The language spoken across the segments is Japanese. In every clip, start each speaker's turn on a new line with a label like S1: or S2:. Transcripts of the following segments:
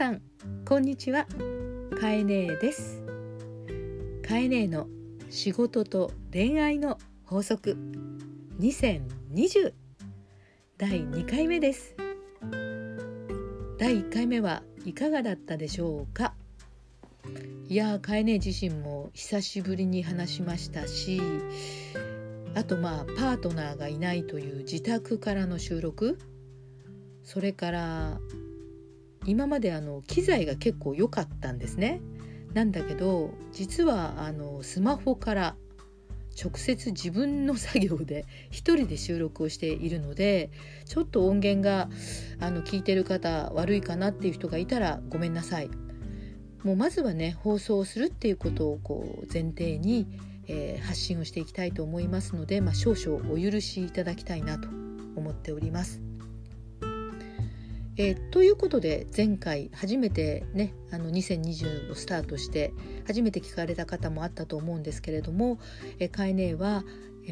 S1: さんこんにちは。かえねえです。かえねえの仕事と恋愛の法則。2020第2回目です。第1回目はいかがだったでしょうか？いやーかえねえ自身も久しぶりに話しましたしあとまあパートナーがいないという自宅からの収録。それから今まであの機材が結構良かったんですね。なんだけど実はあのスマホから直接自分の作業で一人で収録をしているのでちょっと音源があの聞いてる方悪いかなっていう人がいたらごめんなさい。もうまずはね放送するっていうことをこう前提に、えー、発信をしていきたいと思いますので、まあ、少々お許しいただきたいなと思っております。えー、ということで前回初めてねあの2020をスタートして初めて聞かれた方もあったと思うんですけれども、えー、カイネーは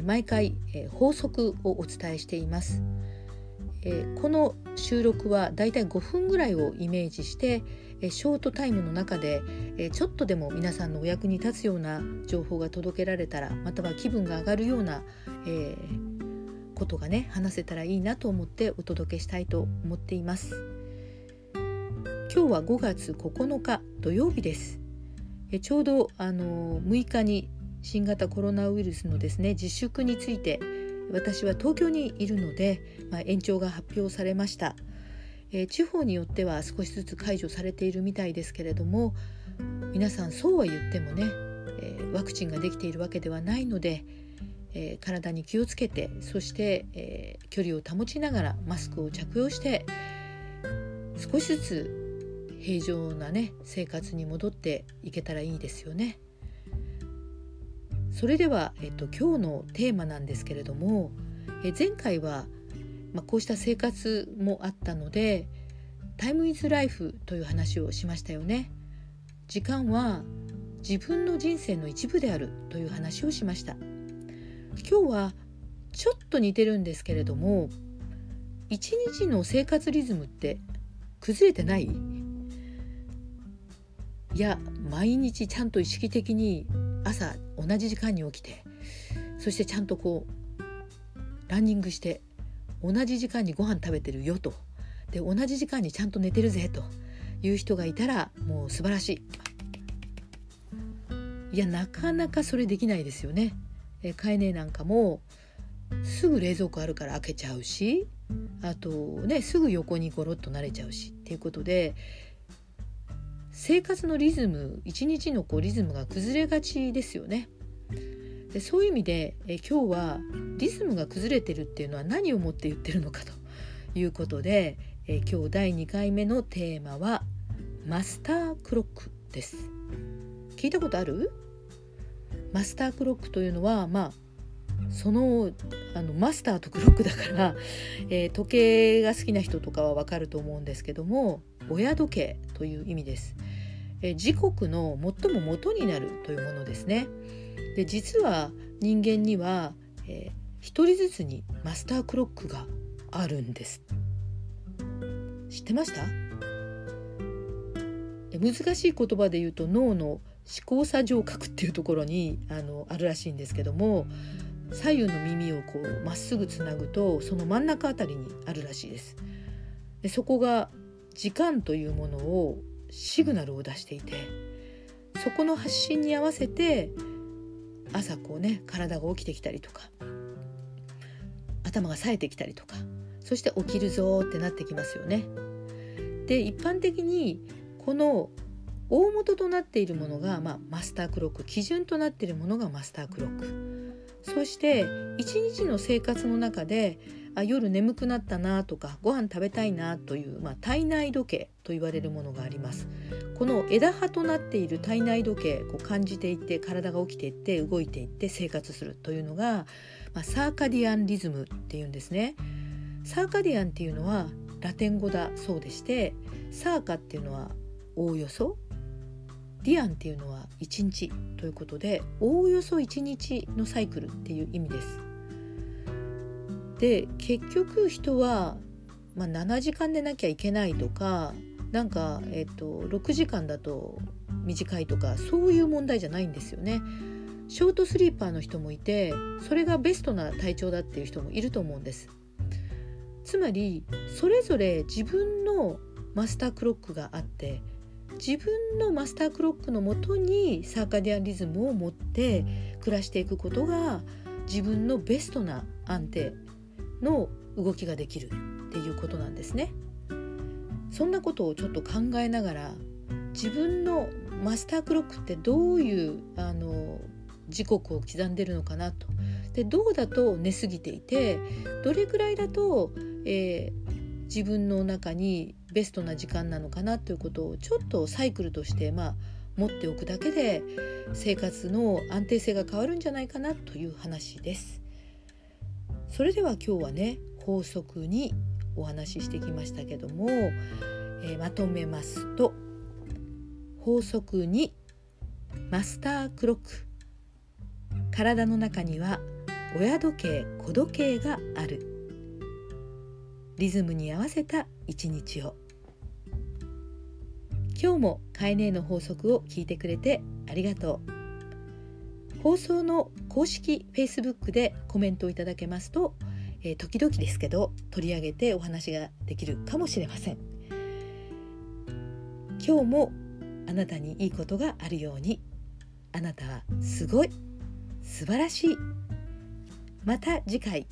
S1: 毎回、えー、法則をお伝えしています。えー、この収録はだいたい5分ぐらいをイメージして、えショートタイムの中で、えちょっとでも皆さんのお役に立つような情報が届けられたらまたは気分が上がるような、えー、ことがね話せたらいいなと思ってお届けしたいと思っています。今日は5月9日土曜日です。えちょうどあの6日に新型コロナウイルスのですね自粛について私は東京にいるので、まあ、延長が発表されました、え地方によっては少しずつ解除されているみたいですけれども皆さんそうは言ってもね、えワクチンができているわけではないのでえー、体に気をつけてそして、えー、距離を保ちながらマスクを着用して少しずつ平常なね生活に戻っていけたらいいですよね。それでは、えっと、今日のテーマなんですけれども、え前回は、まあ、こうした生活もあったのでタイムイズライフという話をしましたよね。時間は自分の人生の一部であるという話をしました。今日はちょっと似てるんですけれども一日の生活リズムって崩れてない？いや毎日ちゃんと意識的に朝同じ時間に起きてそしてちゃんとこうランニングして同じ時間にご飯食べてるよと。で同じ時間にちゃんと寝てるぜと。いう人がいたらもう素晴らしい。いやなかなかそれできないですよね。え買えねなんかもすぐ冷蔵庫あるから開けちゃうしあとねすぐ横にゴロッと慣れちゃうしっていうことで生活のリズム一日のこうリズムが崩れがちですよね。でそういう意味でえ今日はリズムが崩れてるっていうのは何をもって言ってるのかということでえ今日第2回目のテーマはマスタークロックです。聞いたことある？マスタークロックというのはまあそのあのマスターとクロックだから、えー、時計が好きな人とかはわかると思うんですけども親時計という意味です。えー、時刻の最も元になるというものですね。で実は人間には、えー、一人ずつにマスタークロックがあるんです。知ってました？難しい言葉で言うと脳の思考作上核っていうところにあのあるらしいんですけども左右の耳をこうまっすぐつなぐとその真ん中あたりにあるらしいです。でそこが時間というものをシグナルを出していてそこの発信に合わせて朝こうね体が起きてきたりとか頭が冴えてきたりとかそして起きるぞってなってきますよね。で一般的にこの大元となっているものが、まあ、マスタークロック基準となっているものがマスタークロック。そして一日の生活の中であ夜眠くなったなとかご飯食べたいなという、まあ、体内時計と言われるものがあります。この枝葉となっている体内時計こう感じていって体が起きていって動いていって生活するというのが、まあ、サーカディアンリズムっていうんですね。サーカディアンっていうのはラテン語だそうでしてサーカっていうのはおおよそディアンっていうのは1日ということでおおよそ1日のサイクルっていう意味です。で結局人は、まあ、7時間でなきゃいけないとかなんか、えーと、6時間だと短いとかそういう問題じゃないんですよね。ショートスリーパーの人もいてそれがベストな体調だっていう人もいると思うんです。つまりそれぞれ自分のマスタークロックがあって自分のマスタークロックのもとにサーカディアンリズムを持って暮らしていくことが自分のベストな安定の動きができるっていうことなんですね。そんなことをちょっと考えながら自分のマスタークロックってどういうあの時刻を刻んでるのかなと。でどうだと寝すぎていてどれくらいだと、えー、自分の中にベストな時間なのかなということをちょっとサイクルとしてまあ持っておくだけで生活の安定性が変わるんじゃないかなという話です。それでは今日はね法則にお話ししてきましたけども、えー、まとめますと法則2マスタークロック体の中には親時計子時計があるリズムに合わせた一日を。今日もカエネの法則を聞いてくれてありがとう。放送の公式 Facebook でコメントをいただけますと、えー、時々ですけど取り上げてお話ができるかもしれません。今日もあなたにいいことがあるようにあなたはすごい素晴らしい。また次回